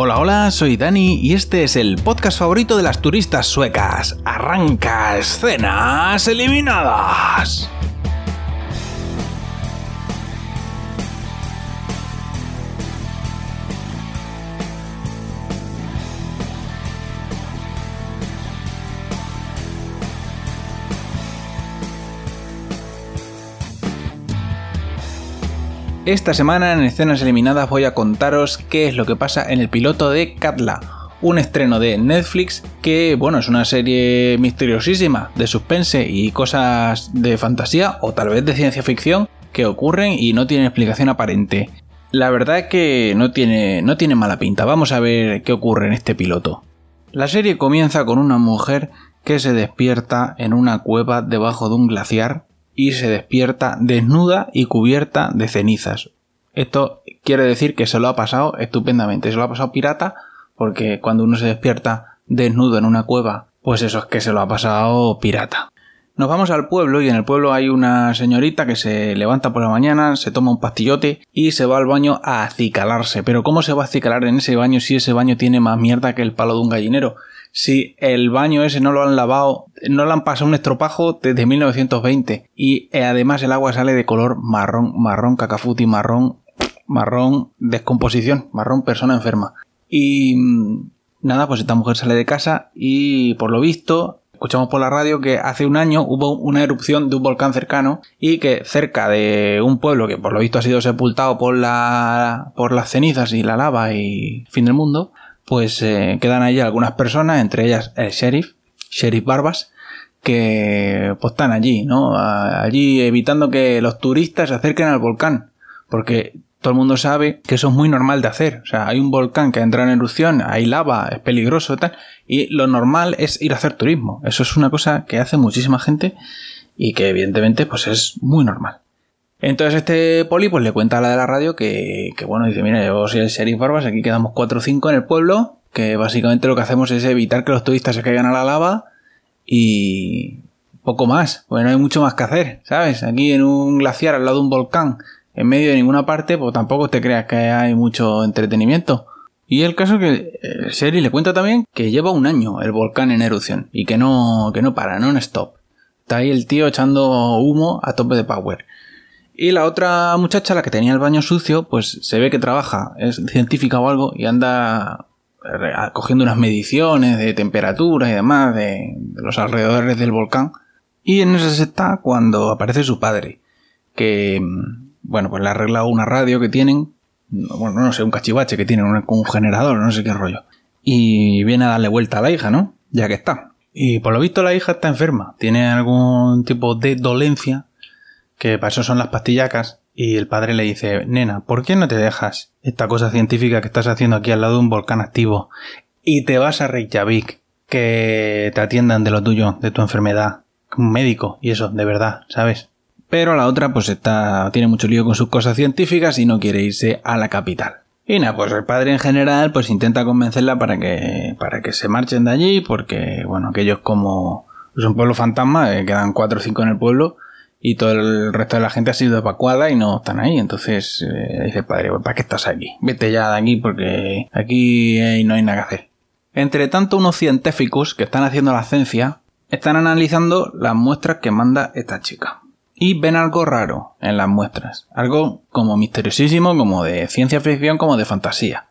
Hola, hola, soy Dani y este es el podcast favorito de las turistas suecas. Arranca escenas eliminadas. Esta semana en Escenas Eliminadas voy a contaros qué es lo que pasa en el piloto de Katla, un estreno de Netflix que, bueno, es una serie misteriosísima de suspense y cosas de fantasía o tal vez de ciencia ficción que ocurren y no tienen explicación aparente. La verdad es que no tiene, no tiene mala pinta. Vamos a ver qué ocurre en este piloto. La serie comienza con una mujer que se despierta en una cueva debajo de un glaciar y se despierta desnuda y cubierta de cenizas. Esto quiere decir que se lo ha pasado estupendamente, se lo ha pasado pirata, porque cuando uno se despierta desnudo en una cueva, pues eso es que se lo ha pasado pirata. Nos vamos al pueblo y en el pueblo hay una señorita que se levanta por la mañana, se toma un pastillote y se va al baño a acicalarse. Pero ¿cómo se va a acicalar en ese baño si ese baño tiene más mierda que el palo de un gallinero? Si el baño ese no lo han lavado, no le han pasado un estropajo desde 1920 y eh, además el agua sale de color marrón, marrón cacafuti, marrón, marrón descomposición, marrón persona enferma. Y mm, nada, pues esta mujer sale de casa y por lo visto escuchamos por la radio que hace un año hubo una erupción de un volcán cercano y que cerca de un pueblo que por lo visto ha sido sepultado por la por las cenizas y la lava y fin del mundo, pues eh, quedan allí algunas personas, entre ellas el sheriff, sheriff Barbas, que pues están allí, ¿no? Allí evitando que los turistas se acerquen al volcán, porque todo el mundo sabe que eso es muy normal de hacer. O sea, hay un volcán que entra en erupción, hay lava, es peligroso y tal, y lo normal es ir a hacer turismo. Eso es una cosa que hace muchísima gente y que evidentemente pues es muy normal. Entonces este poli pues le cuenta a la de la radio que, que bueno, dice, mira, yo soy el sheriff Barbas, aquí quedamos 4 o 5 en el pueblo, que básicamente lo que hacemos es evitar que los turistas se caigan a la lava y poco más, pues no hay mucho más que hacer, ¿sabes? Aquí en un glaciar al lado de un volcán, en medio de ninguna parte, pues tampoco te creas que hay mucho entretenimiento. Y el caso que el sheriff le cuenta también que lleva un año el volcán en erupción y que no, que no para, no en stop. Está ahí el tío echando humo a tope de power. Y la otra muchacha, la que tenía el baño sucio, pues se ve que trabaja, es científica o algo, y anda cogiendo unas mediciones de temperatura y demás de, los alrededores del volcán. Y en esa se está cuando aparece su padre, que, bueno, pues le arregla una radio que tienen, bueno, no sé, un cachivache que tienen, un, un generador, no sé qué rollo. Y viene a darle vuelta a la hija, ¿no? Ya que está. Y por lo visto la hija está enferma, tiene algún tipo de dolencia que para eso son las pastillacas, y el padre le dice, nena, ¿por qué no te dejas esta cosa científica que estás haciendo aquí al lado de un volcán activo y te vas a Reykjavik que te atiendan de lo tuyo, de tu enfermedad, médico y eso, de verdad, ¿sabes? Pero la otra pues está, tiene mucho lío con sus cosas científicas y no quiere irse a la capital. Y nada, pues el padre en general pues intenta convencerla para que, para que se marchen de allí porque, bueno, aquellos como es un pueblo fantasma, eh, quedan cuatro o cinco en el pueblo, y todo el resto de la gente ha sido evacuada y no están ahí. Entonces eh, dice padre, ¿para qué estás aquí? Vete ya de aquí porque aquí eh, no hay nada que hacer. Entre tanto, unos científicos que están haciendo la ciencia están analizando las muestras que manda esta chica. Y ven algo raro en las muestras. Algo como misteriosísimo, como de ciencia ficción, como de fantasía.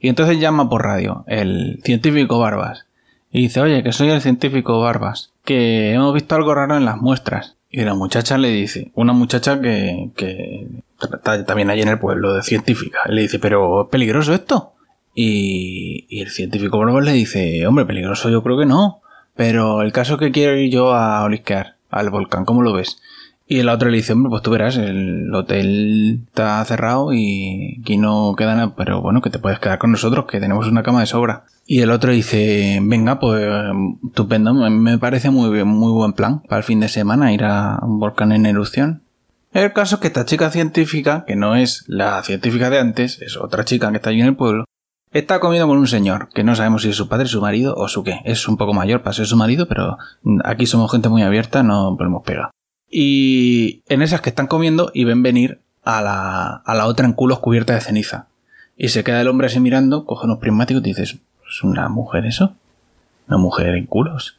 Y entonces llama por radio el científico Barbas. Y dice, oye, que soy el científico Barbas. Que hemos visto algo raro en las muestras. Y la muchacha le dice, una muchacha que, que está también allí en el pueblo de científica, le dice, pero ¿es peligroso esto? Y, y el científico le dice, hombre, peligroso yo creo que no, pero el caso es que quiero ir yo a olisquear al volcán, ¿cómo lo ves? Y el otro le dice, hombre, pues tú verás, el hotel está cerrado y aquí no queda nada, pero bueno, que te puedes quedar con nosotros, que tenemos una cama de sobra. Y el otro dice, venga, pues estupendo, me parece muy bien, muy buen plan para el fin de semana ir a un volcán en erupción. El caso es que esta chica científica, que no es la científica de antes, es otra chica que está allí en el pueblo, está comiendo con un señor, que no sabemos si es su padre, su marido o su qué. Es un poco mayor para ser su marido, pero aquí somos gente muy abierta, no podemos pegar. Y en esas que están comiendo y ven venir a la, a la otra en culos cubierta de ceniza. Y se queda el hombre así mirando, coge unos prismáticos y dices, ¿es una mujer eso? ¿Una mujer en culos?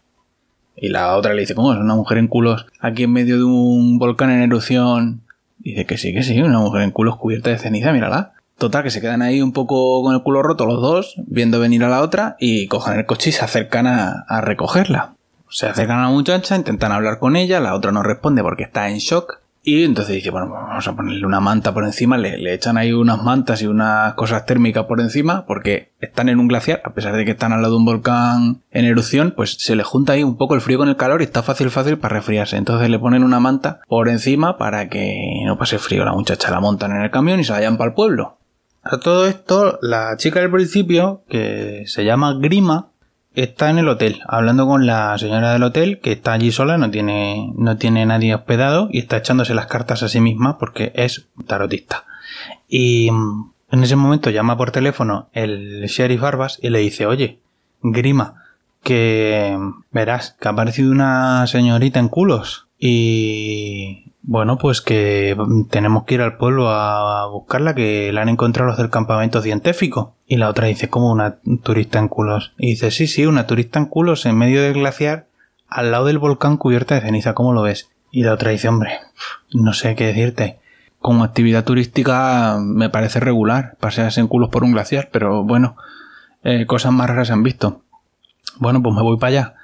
Y la otra le dice, ¿cómo es una mujer en culos aquí en medio de un volcán en erupción? Dice que sí, que sí, una mujer en culos cubierta de ceniza, mírala. Total, que se quedan ahí un poco con el culo roto los dos, viendo venir a la otra, y cogen el coche y se acercan a, a recogerla. Se acercan a la muchacha, intentan hablar con ella, la otra no responde porque está en shock. Y entonces dice, bueno, vamos a ponerle una manta por encima, le, le, echan ahí unas mantas y unas cosas térmicas por encima, porque están en un glaciar, a pesar de que están al lado de un volcán en erupción, pues se le junta ahí un poco el frío con el calor y está fácil, fácil para resfriarse. Entonces le ponen una manta por encima para que no pase frío. La muchacha la montan en el camión y se vayan para el pueblo. A todo esto, la chica del principio, que se llama Grima, está en el hotel, hablando con la señora del hotel, que está allí sola, no tiene, no tiene nadie hospedado, y está echándose las cartas a sí misma porque es tarotista. Y mm, en ese momento llama por teléfono el sheriff Barbas y le dice, oye, Grima, que mm, verás que ha aparecido una señorita en culos. Y bueno, pues que tenemos que ir al pueblo a buscarla, que la han encontrado los del campamento científico. Y la otra dice, como una turista en culos. Y dice, sí, sí, una turista en culos en medio del glaciar, al lado del volcán cubierta de ceniza, ¿cómo lo ves? Y la otra dice, hombre, no sé qué decirte. Como actividad turística me parece regular, pasearse en culos por un glaciar, pero bueno, eh, cosas más raras se han visto. Bueno, pues me voy para allá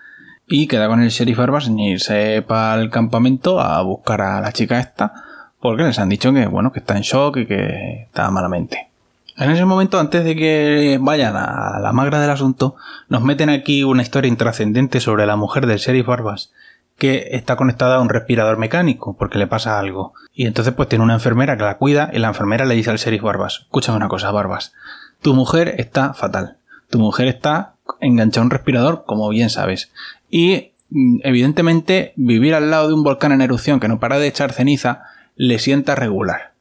y queda con el sheriff Barbas en irse para el campamento a buscar a la chica esta porque les han dicho que bueno que está en shock y que está malamente. En ese momento, antes de que vayan a la magra del asunto, nos meten aquí una historia intrascendente sobre la mujer del sheriff Barbas, que está conectada a un respirador mecánico, porque le pasa algo. Y entonces pues tiene una enfermera que la cuida y la enfermera le dice al sheriff Barbas, escúchame una cosa, Barbas, tu mujer está fatal. Tu mujer está enganchada a un respirador, como bien sabes. Y mm, evidentemente vivir al lado de un volcán en erupción que no para de echar ceniza le sienta regular.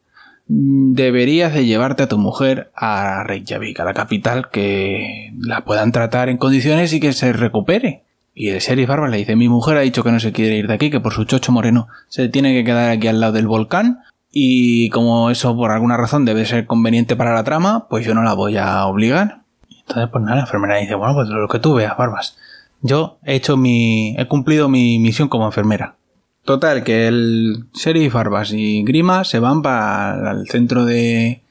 Mm, deberías de llevarte a tu mujer a Reykjavik, a la capital, que la puedan tratar en condiciones y que se recupere. Y el sheriff Barba le dice, mi mujer ha dicho que no se quiere ir de aquí, que por su chocho moreno se tiene que quedar aquí al lado del volcán y como eso por alguna razón debe ser conveniente para la trama, pues yo no la voy a obligar. Entonces pues nada, la enfermera dice, bueno, pues lo que tú veas, Barbas. Yo he hecho mi. he cumplido mi misión como enfermera. Total, que el sheriff Barbas y Grima se van para el centro de,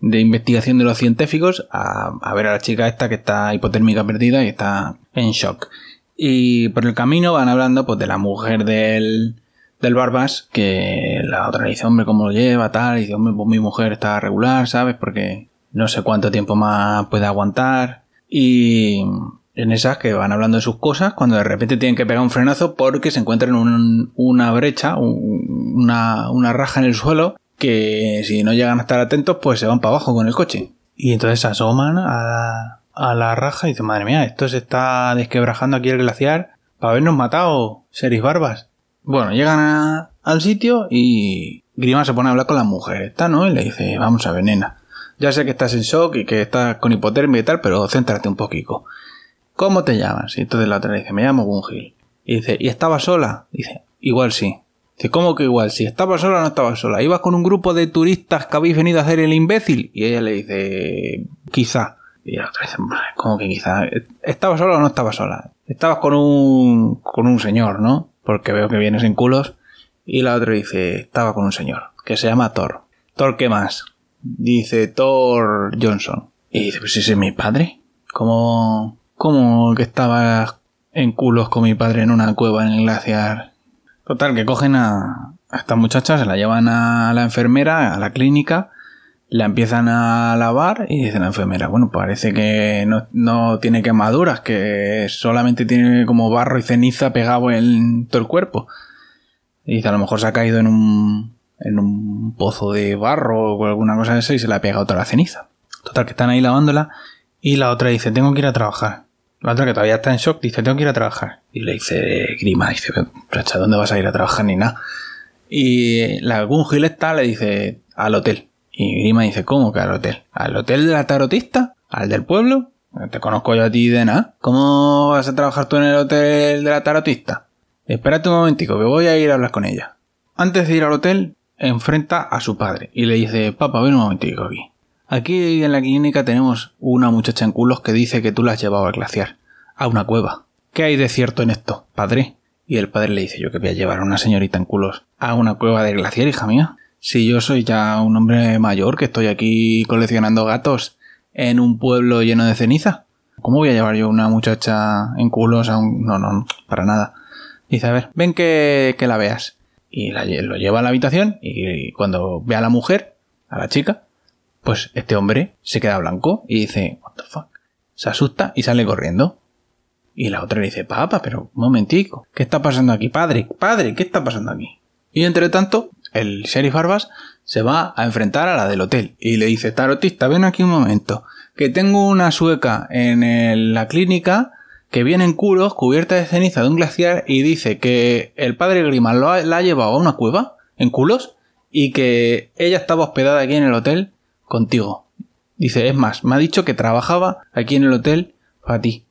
de investigación de los científicos a, a, ver a la chica esta que está hipotérmica perdida y está en shock. Y por el camino van hablando pues de la mujer del, del Barbas, que la otra dice, hombre, ¿cómo lo lleva? Tal, y dice, hombre, pues mi mujer está regular, ¿sabes? Porque no sé cuánto tiempo más puede aguantar. Y en esas que van hablando de sus cosas, cuando de repente tienen que pegar un frenazo porque se encuentran en una brecha, una, una raja en el suelo, que si no llegan a estar atentos, pues se van para abajo con el coche. Y entonces se asoman a, a la raja y dicen, madre mía, esto se está desquebrajando aquí el glaciar para habernos matado, seres barbas. Bueno, llegan al sitio y Grima se pone a hablar con la mujer, está, ¿no? Y le dice, vamos a ver, nena. Ya sé que estás en shock y que estás con hipotermia y tal, pero céntrate un poquito. ¿Cómo te llamas? Y entonces la otra le dice, me llamo Gungil. Y dice, ¿y estaba sola? Dice, igual sí. Dice, ¿cómo que igual? Si estaba sola o no estaba sola. ¿Ibas con un grupo de turistas que habéis venido a hacer el imbécil? Y ella le dice, quizá. Y la otra dice, ¿cómo que quizá? ¿Estaba sola o no estaba sola? Estabas con un, con un señor, ¿no? Porque veo que vienes en culos. Y la otra dice, estaba con un señor, que se llama Thor. ¿Thor qué más? Dice Thor Johnson. Y dice, pues ese es mi padre. ¿Cómo, como que estaba en culos con mi padre en una cueva en el glaciar. Total, que cogen a, esta muchacha, se la llevan a la enfermera, a la clínica, la empiezan a lavar y dice la enfermera, bueno, parece que no, no tiene quemaduras, que solamente tiene como barro y ceniza pegado en todo el cuerpo. Y dice, a lo mejor se ha caído en un, en un pozo de barro o alguna cosa de eso y se le ha pegado toda la ceniza. Total, que están ahí lavándola y la otra dice, tengo que ir a trabajar. La otra que todavía está en shock dice, tengo que ir a trabajar. Y le dice Grima, dice, ¿a dónde vas a ir a trabajar ni nada? Y la Gungilesta le dice, al hotel. Y Grima dice, ¿cómo que al hotel? ¿Al hotel de la tarotista? ¿Al del pueblo? Te conozco yo a ti de nada. ¿Cómo vas a trabajar tú en el hotel de la tarotista? Espérate un momentico, que voy a ir a hablar con ella. Antes de ir al hotel, enfrenta a su padre y le dice, papá, ven un momentico aquí. Aquí en la clínica tenemos una muchacha en culos que dice que tú la has llevado al glaciar, a una cueva. ¿Qué hay de cierto en esto, padre? Y el padre le dice, yo que voy a llevar a una señorita en culos a una cueva del glaciar, hija mía. Si yo soy ya un hombre mayor que estoy aquí coleccionando gatos en un pueblo lleno de ceniza. ¿Cómo voy a llevar yo una muchacha en culos a un... No, no, para nada. Dice, a ver, ven que, que la veas. Y la, lo lleva a la habitación y cuando ve a la mujer, a la chica, pues este hombre se queda blanco y dice, what the fuck. Se asusta y sale corriendo. Y la otra le dice, papá, pero un momentico, ¿qué está pasando aquí? Padre, padre, ¿qué está pasando aquí? Y entre tanto, el sheriff Barbas se va a enfrentar a la del hotel y le dice, tarotista, ven aquí un momento, que tengo una sueca en la clínica que viene en culos cubierta de ceniza de un glaciar y dice que el padre Grima la ha llevado a una cueva en culos y que ella estaba hospedada aquí en el hotel contigo. Dice, es más, me ha dicho que trabajaba aquí en el hotel para ti.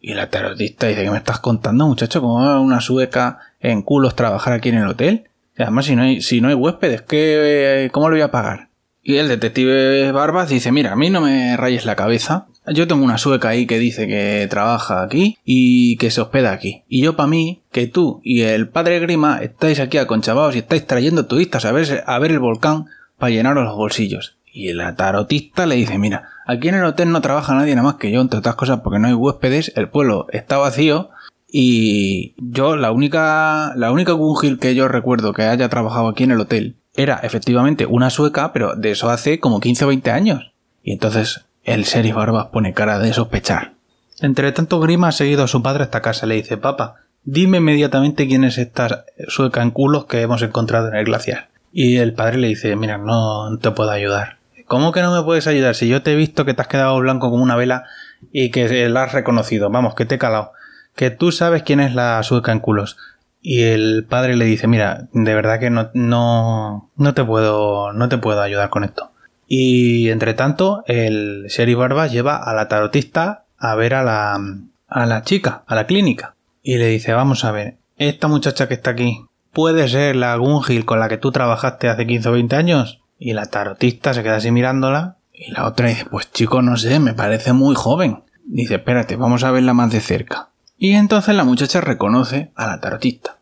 Y la tarotista dice, ¿qué me estás contando, muchacho? ¿Cómo va una sueca en culos trabajar aquí en el hotel? además, si no hay, si no hay huéspedes, ¿qué, ¿cómo lo voy a pagar? Y el detective Barbas dice, mira, a mí no me rayes la cabeza. Yo tengo una sueca ahí que dice que trabaja aquí y que se hospeda aquí. Y yo para mí, que tú y el padre Grima estáis aquí aconchavados y estáis trayendo turistas a ver, a ver el volcán para llenaros los bolsillos. Y la tarotista le dice, mira, aquí en el hotel no trabaja nadie nada más que yo, entre otras cosas porque no hay huéspedes, el pueblo está vacío y yo la única, la única Gungil que yo recuerdo que haya trabajado aquí en el hotel era efectivamente una sueca, pero de eso hace como 15 o 20 años. Y entonces el sheriff Barbas pone cara de sospechar. Entre tanto, Grima ha seguido a su padre hasta casa. Le dice, papá, dime inmediatamente quién es esta sueca en culos que hemos encontrado en el glaciar. Y el padre le dice, mira, no te puedo ayudar. ¿Cómo que no me puedes ayudar? Si yo te he visto que te has quedado blanco como una vela y que la has reconocido. Vamos, que te he calado. Que tú sabes quién es la sueca en culos. Y el padre le dice, mira, de verdad que no, no, no te puedo, no te puedo ayudar con esto. Y entre tanto, el sheriff Barbas lleva a la tarotista a ver a la, a la chica, a la clínica. Y le dice, vamos a ver, esta muchacha que está aquí, ¿puede ser la Gungil con la que tú trabajaste hace 15 o 20 años? Y la tarotista se queda así mirándola. Y la otra dice, pues chico, no sé, me parece muy joven. Dice, espérate, vamos a verla más de cerca. Y entonces la muchacha reconoce a la tarotista.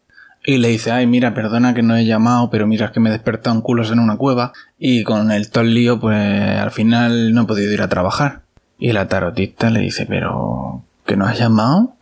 Y le dice, ay, mira, perdona que no he llamado, pero mira, es que me he despertado en culos en una cueva. Y con el todo lío, pues al final no he podido ir a trabajar. Y la tarotista le dice, pero, ¿que no has llamado?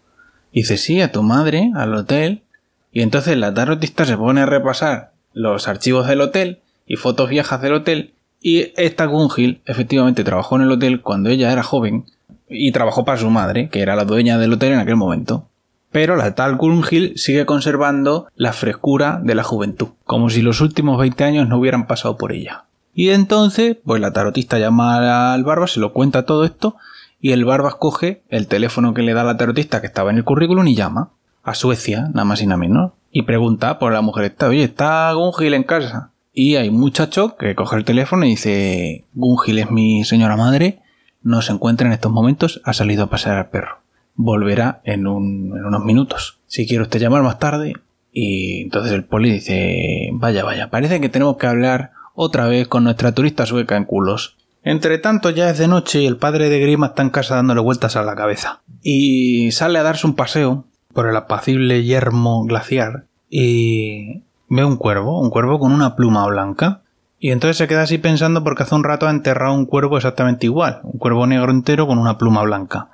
Dice, sí, a tu madre, al hotel. Y entonces la tarotista se pone a repasar los archivos del hotel y fotos viejas del hotel. Y esta Gungil efectivamente trabajó en el hotel cuando ella era joven y trabajó para su madre, que era la dueña del hotel en aquel momento. Pero la tal Gungil sigue conservando la frescura de la juventud, como si los últimos 20 años no hubieran pasado por ella. Y entonces, pues la tarotista llama al Barbas, se lo cuenta todo esto, y el Barbas coge el teléfono que le da la tarotista que estaba en el currículum y llama a Suecia, nada más y nada menos, y pregunta por la mujer esta, oye, ¿está Gungil en casa? Y hay un muchacho que coge el teléfono y dice, Gungil es mi señora madre, no se encuentra en estos momentos, ha salido a pasear al perro. Volverá en, unos minutos. Si quiere usted llamar más tarde. Y entonces el poli dice, vaya, vaya, parece que tenemos que hablar otra vez con nuestra turista sueca en culos. Entre tanto ya es de noche y el padre de Grima está en casa dándole vueltas a la cabeza. Y sale a darse un paseo por el apacible yermo glaciar y ve un cuervo, un cuervo con una pluma blanca y entonces se queda así pensando porque hace un rato ha enterrado un cuervo exactamente igual, un cuervo negro entero con una pluma blanca.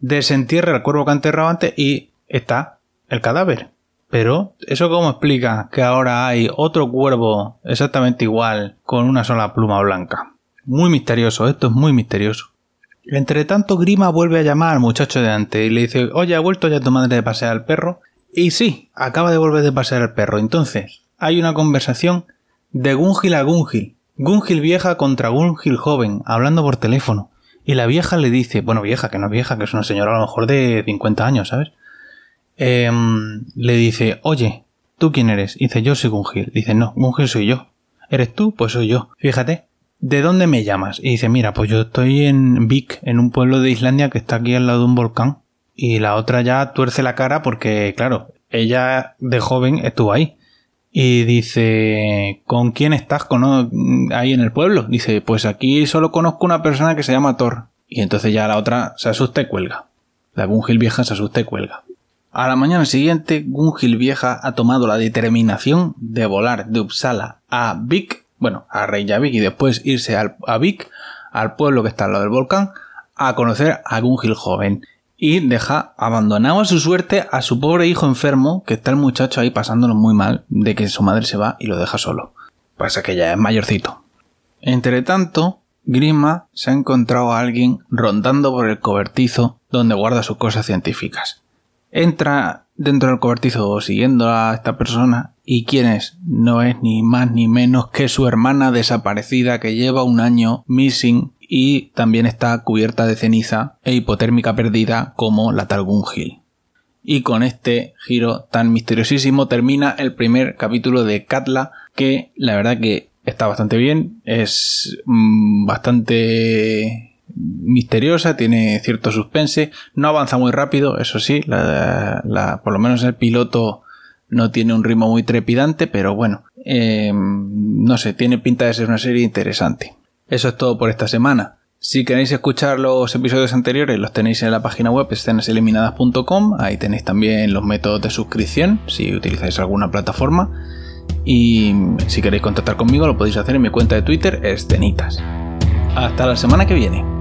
Desentierra el cuervo que ha enterrado antes y está el cadáver. Pero, ¿eso cómo explica que ahora hay otro cuervo exactamente igual con una sola pluma blanca? Muy misterioso, esto es muy misterioso. Entre tanto, Grima vuelve a llamar al muchacho de antes y le dice, oye, ¿ha vuelto ya tu madre de pasear al perro? Y sí, acaba de volver de pasear al perro. Entonces, hay una conversación de Gungil a Gungil. Gungil vieja contra Gungil joven, hablando por teléfono. Y la vieja le dice, bueno, vieja, que no es vieja, que es una señora a lo mejor de 50 años, ¿sabes? Em, le dice, oye, ¿tú quién eres? dice, yo soy Gungil. Dice, no, Gungil soy yo. ¿Eres tú? Pues soy yo. Fíjate. ¿De dónde me llamas? Y dice, mira, pues yo estoy en Vik, en un pueblo de Islandia que está aquí al lado de un volcán. Y la otra ya tuerce la cara porque, claro, ella de joven estuvo ahí. Y dice, ¿con quién estás ahí en el pueblo? Dice, pues aquí solo conozco una persona que se llama Thor. Y entonces ya la otra se asusta y cuelga. La Gungil vieja se asusta y cuelga. A la mañana siguiente, Gungil vieja ha tomado la determinación de volar de Uppsala a Vik, bueno, a Reykjavik y después irse a Vik, al pueblo que está al lado del volcán, a conocer a Gungil joven. Y deja abandonado a su suerte a su pobre hijo enfermo, que está el muchacho ahí pasándolo muy mal, de que su madre se va y lo deja solo. Pasa que ya es mayorcito. Entre tanto, Grima se ha encontrado a alguien rondando por el cobertizo donde guarda sus cosas científicas. Entra dentro del cobertizo siguiendo a esta persona y quién es, no es ni más ni menos que su hermana desaparecida que lleva un año missing y también está cubierta de ceniza e hipotérmica perdida como la tal Gungil. Y con este giro tan misteriosísimo termina el primer capítulo de Katla que la verdad que está bastante bien, es mm, bastante misteriosa, tiene cierto suspense, no avanza muy rápido, eso sí, por lo menos el piloto no tiene un ritmo muy trepidante, pero bueno, em, no sé, tiene pinta de ser una serie interesante. Eso es todo por esta semana. Si queréis escuchar los episodios anteriores, los tenéis en la página web escenaseliminadas.com. Ahí tenéis también los métodos de suscripción, si utilizáis alguna plataforma. Y si queréis contactar conmigo lo podéis hacer en mi cuenta de Twitter, escenitas. Hasta la semana que viene.